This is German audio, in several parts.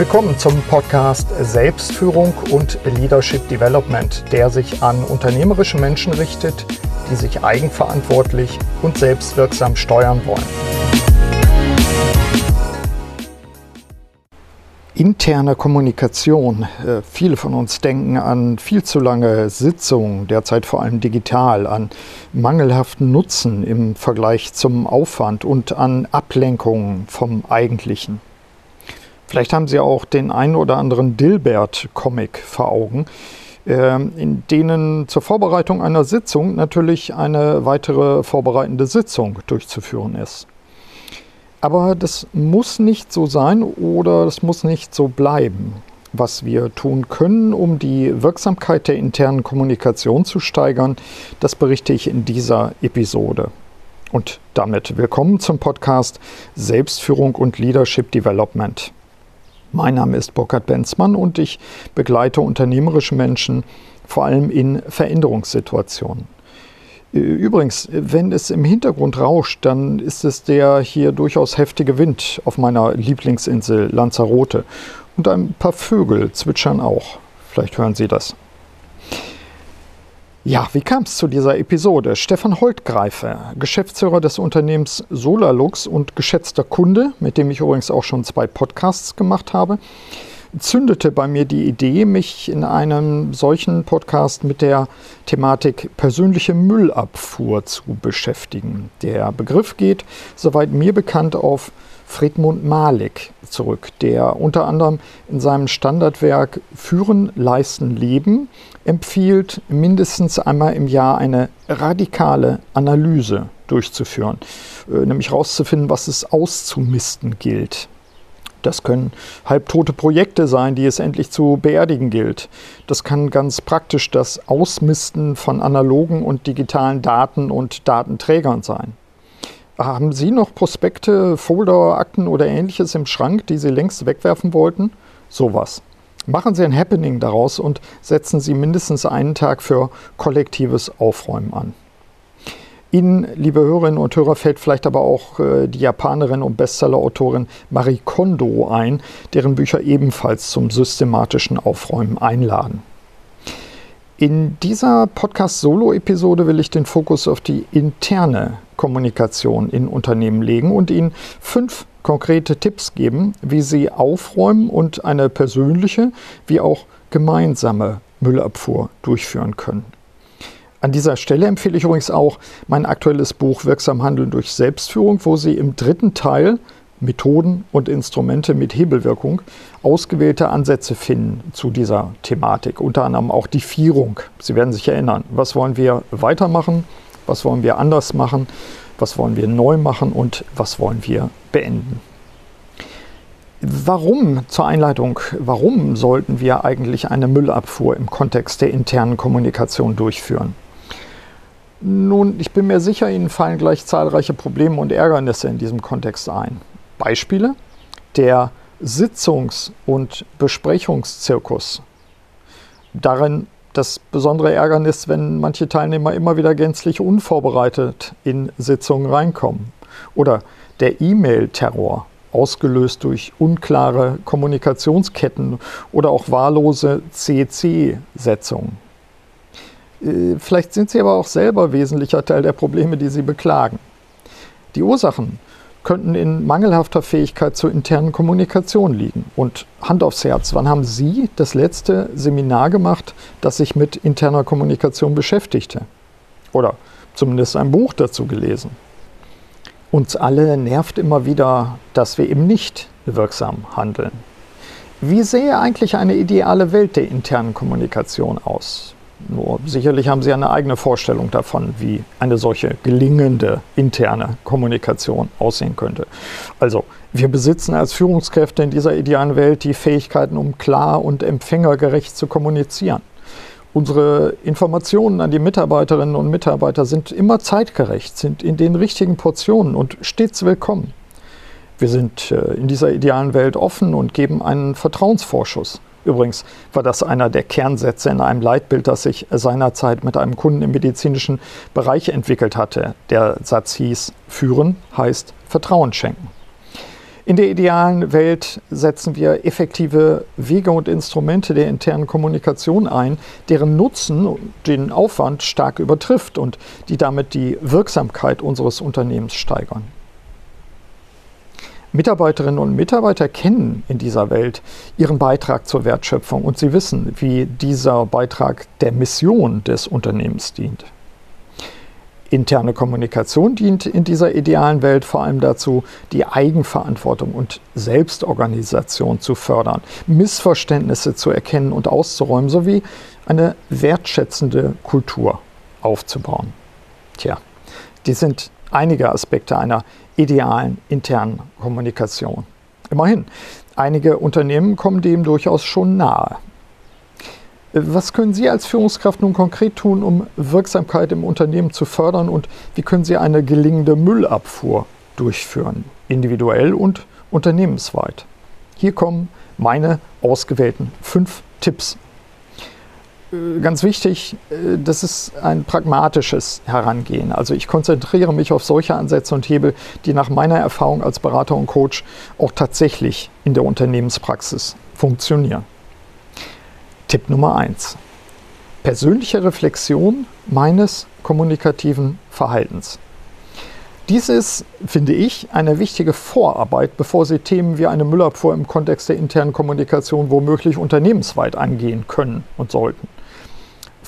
Willkommen zum Podcast Selbstführung und Leadership Development, der sich an unternehmerische Menschen richtet, die sich eigenverantwortlich und selbstwirksam steuern wollen. Interne Kommunikation. Äh, viele von uns denken an viel zu lange Sitzungen, derzeit vor allem digital, an mangelhaften Nutzen im Vergleich zum Aufwand und an Ablenkungen vom Eigentlichen. Vielleicht haben Sie auch den einen oder anderen Dilbert-Comic vor Augen, ähm, in denen zur Vorbereitung einer Sitzung natürlich eine weitere vorbereitende Sitzung durchzuführen ist. Aber das muss nicht so sein oder das muss nicht so bleiben. Was wir tun können, um die Wirksamkeit der internen Kommunikation zu steigern, das berichte ich in dieser Episode. Und damit willkommen zum Podcast Selbstführung und Leadership Development. Mein Name ist Burkhard Benzmann und ich begleite unternehmerische Menschen vor allem in Veränderungssituationen. Übrigens, wenn es im Hintergrund rauscht, dann ist es der hier durchaus heftige Wind auf meiner Lieblingsinsel Lanzarote. Und ein paar Vögel zwitschern auch. Vielleicht hören Sie das. Ja, wie kam es zu dieser Episode? Stefan Holtgreife, Geschäftsführer des Unternehmens Solarlux und geschätzter Kunde, mit dem ich übrigens auch schon zwei Podcasts gemacht habe, zündete bei mir die Idee, mich in einem solchen Podcast mit der Thematik persönliche Müllabfuhr zu beschäftigen. Der Begriff geht, soweit mir bekannt, auf Friedmund Malik zurück, der unter anderem in seinem Standardwerk Führen, Leisten, Leben empfiehlt, mindestens einmal im Jahr eine radikale Analyse durchzuführen, äh, nämlich herauszufinden, was es auszumisten gilt. Das können halbtote Projekte sein, die es endlich zu beerdigen gilt. Das kann ganz praktisch das Ausmisten von analogen und digitalen Daten und Datenträgern sein. Haben Sie noch Prospekte, Folder, Akten oder ähnliches im Schrank, die Sie längst wegwerfen wollten? Sowas. Machen Sie ein Happening daraus und setzen Sie mindestens einen Tag für kollektives Aufräumen an. Ihnen, liebe Hörerinnen und Hörer, fällt vielleicht aber auch äh, die Japanerin und Bestsellerautorin Marie Kondo ein, deren Bücher ebenfalls zum systematischen Aufräumen einladen. In dieser Podcast-Solo-Episode will ich den Fokus auf die interne Kommunikation in Unternehmen legen und Ihnen fünf konkrete Tipps geben, wie Sie aufräumen und eine persönliche wie auch gemeinsame Müllabfuhr durchführen können. An dieser Stelle empfehle ich übrigens auch mein aktuelles Buch Wirksam Handeln durch Selbstführung, wo Sie im dritten Teil Methoden und Instrumente mit Hebelwirkung ausgewählte Ansätze finden zu dieser Thematik. Unter anderem auch die Vierung. Sie werden sich erinnern, was wollen wir weitermachen, was wollen wir anders machen, was wollen wir neu machen und was wollen wir beenden. Warum zur Einleitung, warum sollten wir eigentlich eine Müllabfuhr im Kontext der internen Kommunikation durchführen? Nun, ich bin mir sicher, Ihnen fallen gleich zahlreiche Probleme und Ärgernisse in diesem Kontext ein. Beispiele? Der Sitzungs- und Besprechungszirkus. Darin das besondere Ärgernis, wenn manche Teilnehmer immer wieder gänzlich unvorbereitet in Sitzungen reinkommen. Oder der E-Mail-Terror, ausgelöst durch unklare Kommunikationsketten oder auch wahllose CC-Setzungen. Äh, vielleicht sind Sie aber auch selber wesentlicher Teil der Probleme, die Sie beklagen. Die Ursachen könnten in mangelhafter Fähigkeit zur internen Kommunikation liegen. Und Hand aufs Herz, wann haben Sie das letzte Seminar gemacht, das sich mit interner Kommunikation beschäftigte? Oder zumindest ein Buch dazu gelesen? Uns alle nervt immer wieder, dass wir eben nicht wirksam handeln. Wie sähe eigentlich eine ideale Welt der internen Kommunikation aus? Nur sicherlich haben Sie eine eigene Vorstellung davon, wie eine solche gelingende interne Kommunikation aussehen könnte. Also, wir besitzen als Führungskräfte in dieser idealen Welt die Fähigkeiten, um klar und empfängergerecht zu kommunizieren. Unsere Informationen an die Mitarbeiterinnen und Mitarbeiter sind immer zeitgerecht, sind in den richtigen Portionen und stets willkommen. Wir sind äh, in dieser idealen Welt offen und geben einen Vertrauensvorschuss. Übrigens war das einer der Kernsätze in einem Leitbild, das sich seinerzeit mit einem Kunden im medizinischen Bereich entwickelt hatte. Der Satz hieß, führen heißt Vertrauen schenken. In der idealen Welt setzen wir effektive Wege und Instrumente der internen Kommunikation ein, deren Nutzen den Aufwand stark übertrifft und die damit die Wirksamkeit unseres Unternehmens steigern. Mitarbeiterinnen und Mitarbeiter kennen in dieser Welt ihren Beitrag zur Wertschöpfung und sie wissen, wie dieser Beitrag der Mission des Unternehmens dient. Interne Kommunikation dient in dieser idealen Welt vor allem dazu, die Eigenverantwortung und Selbstorganisation zu fördern, Missverständnisse zu erkennen und auszuräumen, sowie eine wertschätzende Kultur aufzubauen. Tja, die sind einige Aspekte einer idealen internen Kommunikation. Immerhin, einige Unternehmen kommen dem durchaus schon nahe. Was können Sie als Führungskraft nun konkret tun, um Wirksamkeit im Unternehmen zu fördern und wie können Sie eine gelingende Müllabfuhr durchführen, individuell und unternehmensweit? Hier kommen meine ausgewählten fünf Tipps. Äh, ganz wichtig, äh, das ist ein pragmatisches Herangehen. Also ich konzentriere mich auf solche Ansätze und Hebel, die nach meiner Erfahrung als Berater und Coach auch tatsächlich in der Unternehmenspraxis funktionieren. Tipp Nummer 1. Persönliche Reflexion meines kommunikativen Verhaltens. Dies ist, finde ich, eine wichtige Vorarbeit, bevor Sie Themen wie eine Müllabfuhr im Kontext der internen Kommunikation womöglich unternehmensweit angehen können und sollten.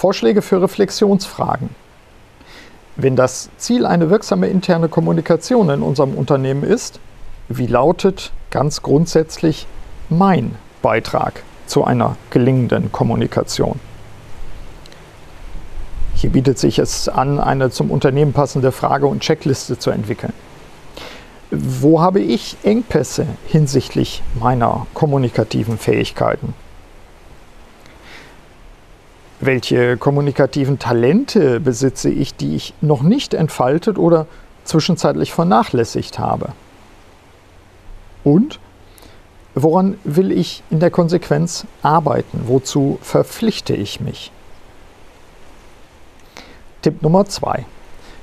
Vorschläge für Reflexionsfragen. Wenn das Ziel eine wirksame interne Kommunikation in unserem Unternehmen ist, wie lautet ganz grundsätzlich mein Beitrag zu einer gelingenden Kommunikation. Hier bietet sich es an, eine zum Unternehmen passende Frage- und Checkliste zu entwickeln. Wo habe ich Engpässe hinsichtlich meiner kommunikativen Fähigkeiten? Welche kommunikativen Talente besitze ich, die ich noch nicht entfaltet oder zwischenzeitlich vernachlässigt habe? Und Woran will ich in der Konsequenz arbeiten? Wozu verpflichte ich mich? Tipp Nummer zwei.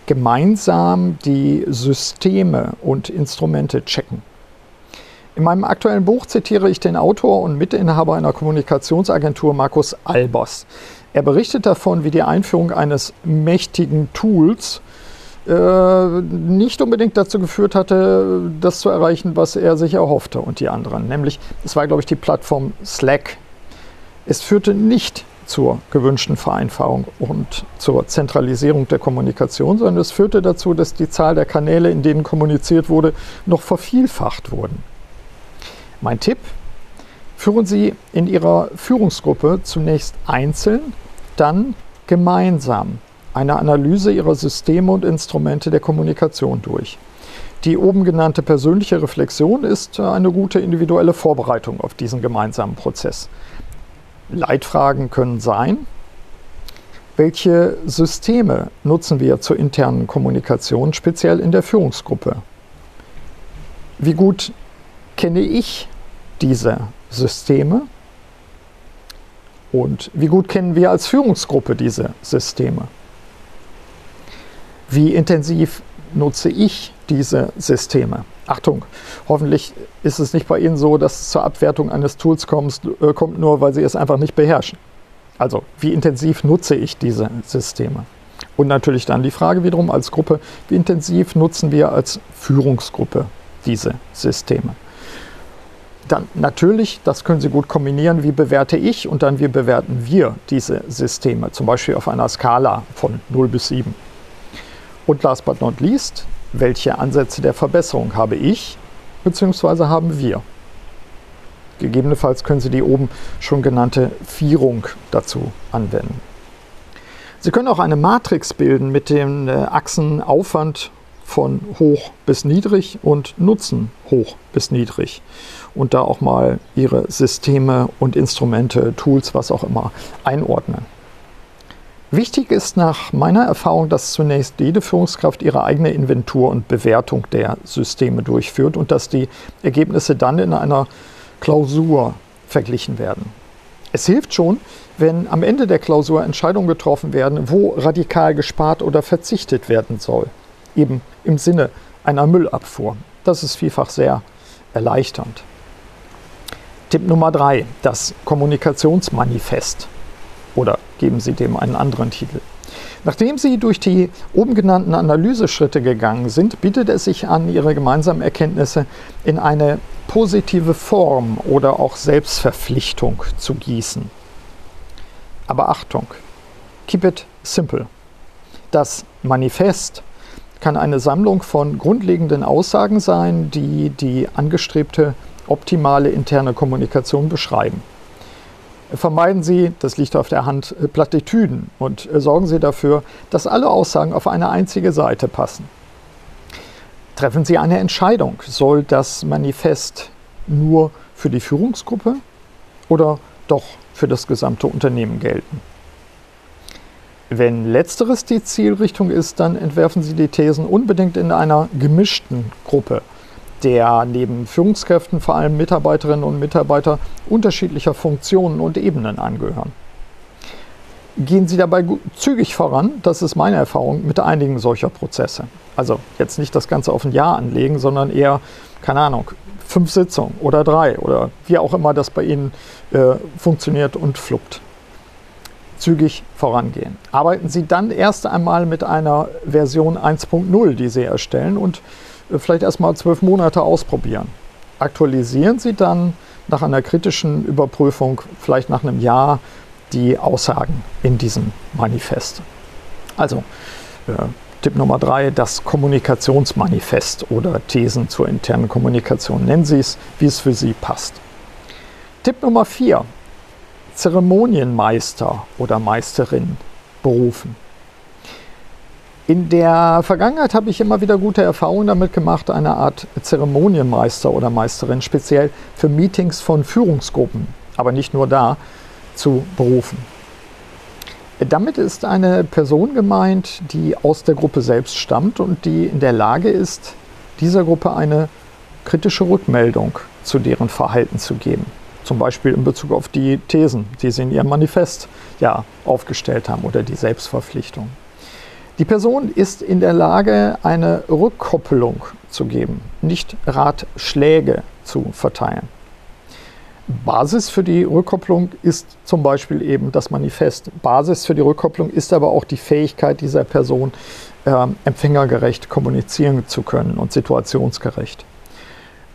Gemeinsam die Systeme und Instrumente checken. In meinem aktuellen Buch zitiere ich den Autor und Mitinhaber einer Kommunikationsagentur Markus Albers. Er berichtet davon, wie die Einführung eines mächtigen Tools äh, nicht unbedingt dazu geführt hatte, das zu erreichen, was er sich erhoffte und die anderen. Nämlich, es war, glaube ich, die Plattform Slack. Es führte nicht zur gewünschten Vereinfachung und zur Zentralisierung der Kommunikation, sondern es führte dazu, dass die Zahl der Kanäle, in denen kommuniziert wurde, noch vervielfacht wurden. Mein Tipp, führen Sie in Ihrer Führungsgruppe zunächst einzeln, dann gemeinsam eine Analyse ihrer Systeme und Instrumente der Kommunikation durch. Die oben genannte persönliche Reflexion ist eine gute individuelle Vorbereitung auf diesen gemeinsamen Prozess. Leitfragen können sein, welche Systeme nutzen wir zur internen Kommunikation, speziell in der Führungsgruppe? Wie gut kenne ich diese Systeme? Und wie gut kennen wir als Führungsgruppe diese Systeme? Wie intensiv nutze ich diese Systeme? Achtung, hoffentlich ist es nicht bei Ihnen so, dass es zur Abwertung eines Tools kommt, äh, kommt nur, weil Sie es einfach nicht beherrschen. Also, wie intensiv nutze ich diese Systeme? Und natürlich dann die Frage wiederum als Gruppe, wie intensiv nutzen wir als Führungsgruppe diese Systeme? Dann natürlich, das können Sie gut kombinieren, wie bewerte ich und dann wie bewerten wir diese Systeme, zum Beispiel auf einer Skala von 0 bis 7. Und last but not least, welche Ansätze der Verbesserung habe ich bzw. haben wir? Gegebenenfalls können Sie die oben schon genannte Vierung dazu anwenden. Sie können auch eine Matrix bilden mit den äh, Achsen Aufwand von hoch bis niedrig und Nutzen hoch bis niedrig und da auch mal Ihre Systeme und Instrumente, Tools, was auch immer einordnen. Wichtig ist nach meiner Erfahrung, dass zunächst jede Führungskraft ihre eigene Inventur und Bewertung der Systeme durchführt und dass die Ergebnisse dann in einer Klausur verglichen werden. Es hilft schon, wenn am Ende der Klausur Entscheidungen getroffen werden, wo radikal gespart oder verzichtet werden soll. Eben im Sinne einer Müllabfuhr. Das ist vielfach sehr erleichternd. Tipp Nummer drei, das Kommunikationsmanifest. Oder geben Sie dem einen anderen Titel. Nachdem Sie durch die oben genannten Analyseschritte gegangen sind, bietet es sich an, Ihre gemeinsamen Erkenntnisse in eine positive Form oder auch Selbstverpflichtung zu gießen. Aber Achtung, keep it simple. Das Manifest kann eine Sammlung von grundlegenden Aussagen sein, die die angestrebte optimale interne Kommunikation beschreiben. Vermeiden Sie, das liegt auf der Hand, Plattitüden und sorgen Sie dafür, dass alle Aussagen auf eine einzige Seite passen. Treffen Sie eine Entscheidung. Soll das Manifest nur für die Führungsgruppe oder doch für das gesamte Unternehmen gelten? Wenn letzteres die Zielrichtung ist, dann entwerfen Sie die Thesen unbedingt in einer gemischten Gruppe der neben Führungskräften vor allem Mitarbeiterinnen und Mitarbeiter unterschiedlicher Funktionen und Ebenen angehören. Gehen Sie dabei zügig voran, das ist meine Erfahrung mit einigen solcher Prozesse. Also jetzt nicht das Ganze auf ein Jahr anlegen, sondern eher, keine Ahnung, fünf Sitzungen oder drei oder wie auch immer das bei Ihnen äh, funktioniert und fluppt. Zügig vorangehen. Arbeiten Sie dann erst einmal mit einer Version 1.0, die Sie erstellen und vielleicht erstmal zwölf Monate ausprobieren. Aktualisieren Sie dann nach einer kritischen Überprüfung, vielleicht nach einem Jahr, die Aussagen in diesem Manifest. Also äh, Tipp Nummer drei, das Kommunikationsmanifest oder Thesen zur internen Kommunikation. Nennen Sie es, wie es für Sie passt. Tipp Nummer vier, Zeremonienmeister oder Meisterin berufen. In der Vergangenheit habe ich immer wieder gute Erfahrungen damit gemacht, eine Art Zeremonienmeister oder Meisterin speziell für Meetings von Führungsgruppen, aber nicht nur da, zu berufen. Damit ist eine Person gemeint, die aus der Gruppe selbst stammt und die in der Lage ist, dieser Gruppe eine kritische Rückmeldung zu deren Verhalten zu geben. Zum Beispiel in Bezug auf die Thesen, die sie in ihrem Manifest ja aufgestellt haben oder die Selbstverpflichtung. Die Person ist in der Lage, eine Rückkopplung zu geben, nicht Ratschläge zu verteilen. Basis für die Rückkopplung ist zum Beispiel eben das Manifest. Basis für die Rückkopplung ist aber auch die Fähigkeit dieser Person, äh, empfängergerecht kommunizieren zu können und situationsgerecht.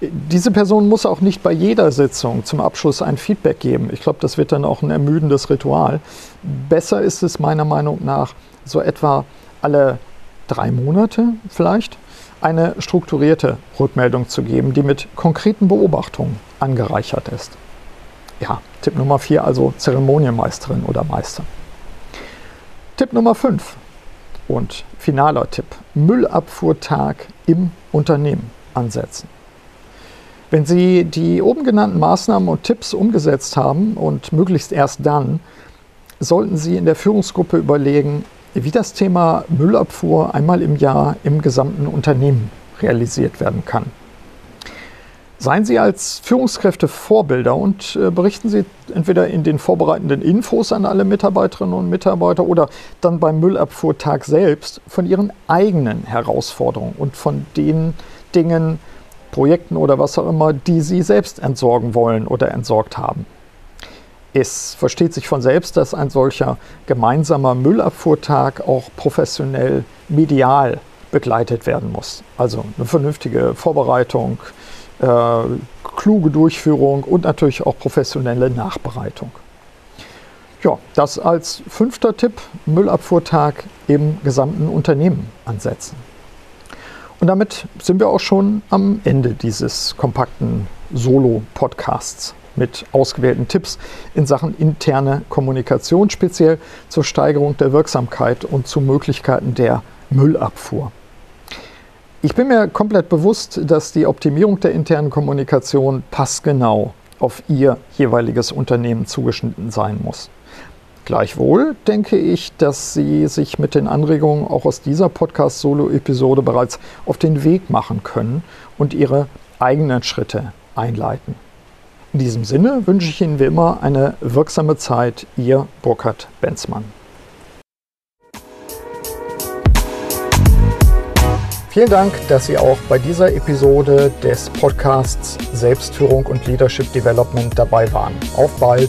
Diese Person muss auch nicht bei jeder Sitzung zum Abschluss ein Feedback geben. Ich glaube, das wird dann auch ein ermüdendes Ritual. Besser ist es meiner Meinung nach, so etwa alle drei Monate vielleicht eine strukturierte Rückmeldung zu geben, die mit konkreten Beobachtungen angereichert ist. Ja, Tipp Nummer vier, also Zeremonienmeisterin oder Meister. Tipp Nummer fünf und finaler Tipp, Müllabfuhrtag im Unternehmen ansetzen. Wenn Sie die oben genannten Maßnahmen und Tipps umgesetzt haben und möglichst erst dann, sollten Sie in der Führungsgruppe überlegen, wie das Thema Müllabfuhr einmal im Jahr im gesamten Unternehmen realisiert werden kann. Seien Sie als Führungskräfte Vorbilder und äh, berichten Sie entweder in den vorbereitenden Infos an alle Mitarbeiterinnen und Mitarbeiter oder dann beim Müllabfuhrtag selbst von Ihren eigenen Herausforderungen und von den Dingen, Projekten oder was auch immer, die Sie selbst entsorgen wollen oder entsorgt haben. Es versteht sich von selbst, dass ein solcher gemeinsamer Müllabfuhrtag auch professionell medial begleitet werden muss. Also eine vernünftige Vorbereitung, äh, kluge Durchführung und natürlich auch professionelle Nachbereitung. Ja, das als fünfter Tipp, Müllabfuhrtag im gesamten Unternehmen ansetzen. Und damit sind wir auch schon am Ende dieses kompakten Solo-Podcasts mit ausgewählten Tipps in Sachen interne Kommunikation, speziell zur Steigerung der Wirksamkeit und zu Möglichkeiten der Müllabfuhr. Ich bin mir komplett bewusst, dass die Optimierung der internen Kommunikation passgenau auf Ihr jeweiliges Unternehmen zugeschnitten sein muss. Gleichwohl denke ich, dass Sie sich mit den Anregungen auch aus dieser Podcast-Solo-Episode bereits auf den Weg machen können und Ihre eigenen Schritte einleiten. In diesem Sinne wünsche ich Ihnen wie immer eine wirksame Zeit. Ihr Burkhard Benzmann. Vielen Dank, dass Sie auch bei dieser Episode des Podcasts Selbstführung und Leadership Development dabei waren. Auf bald!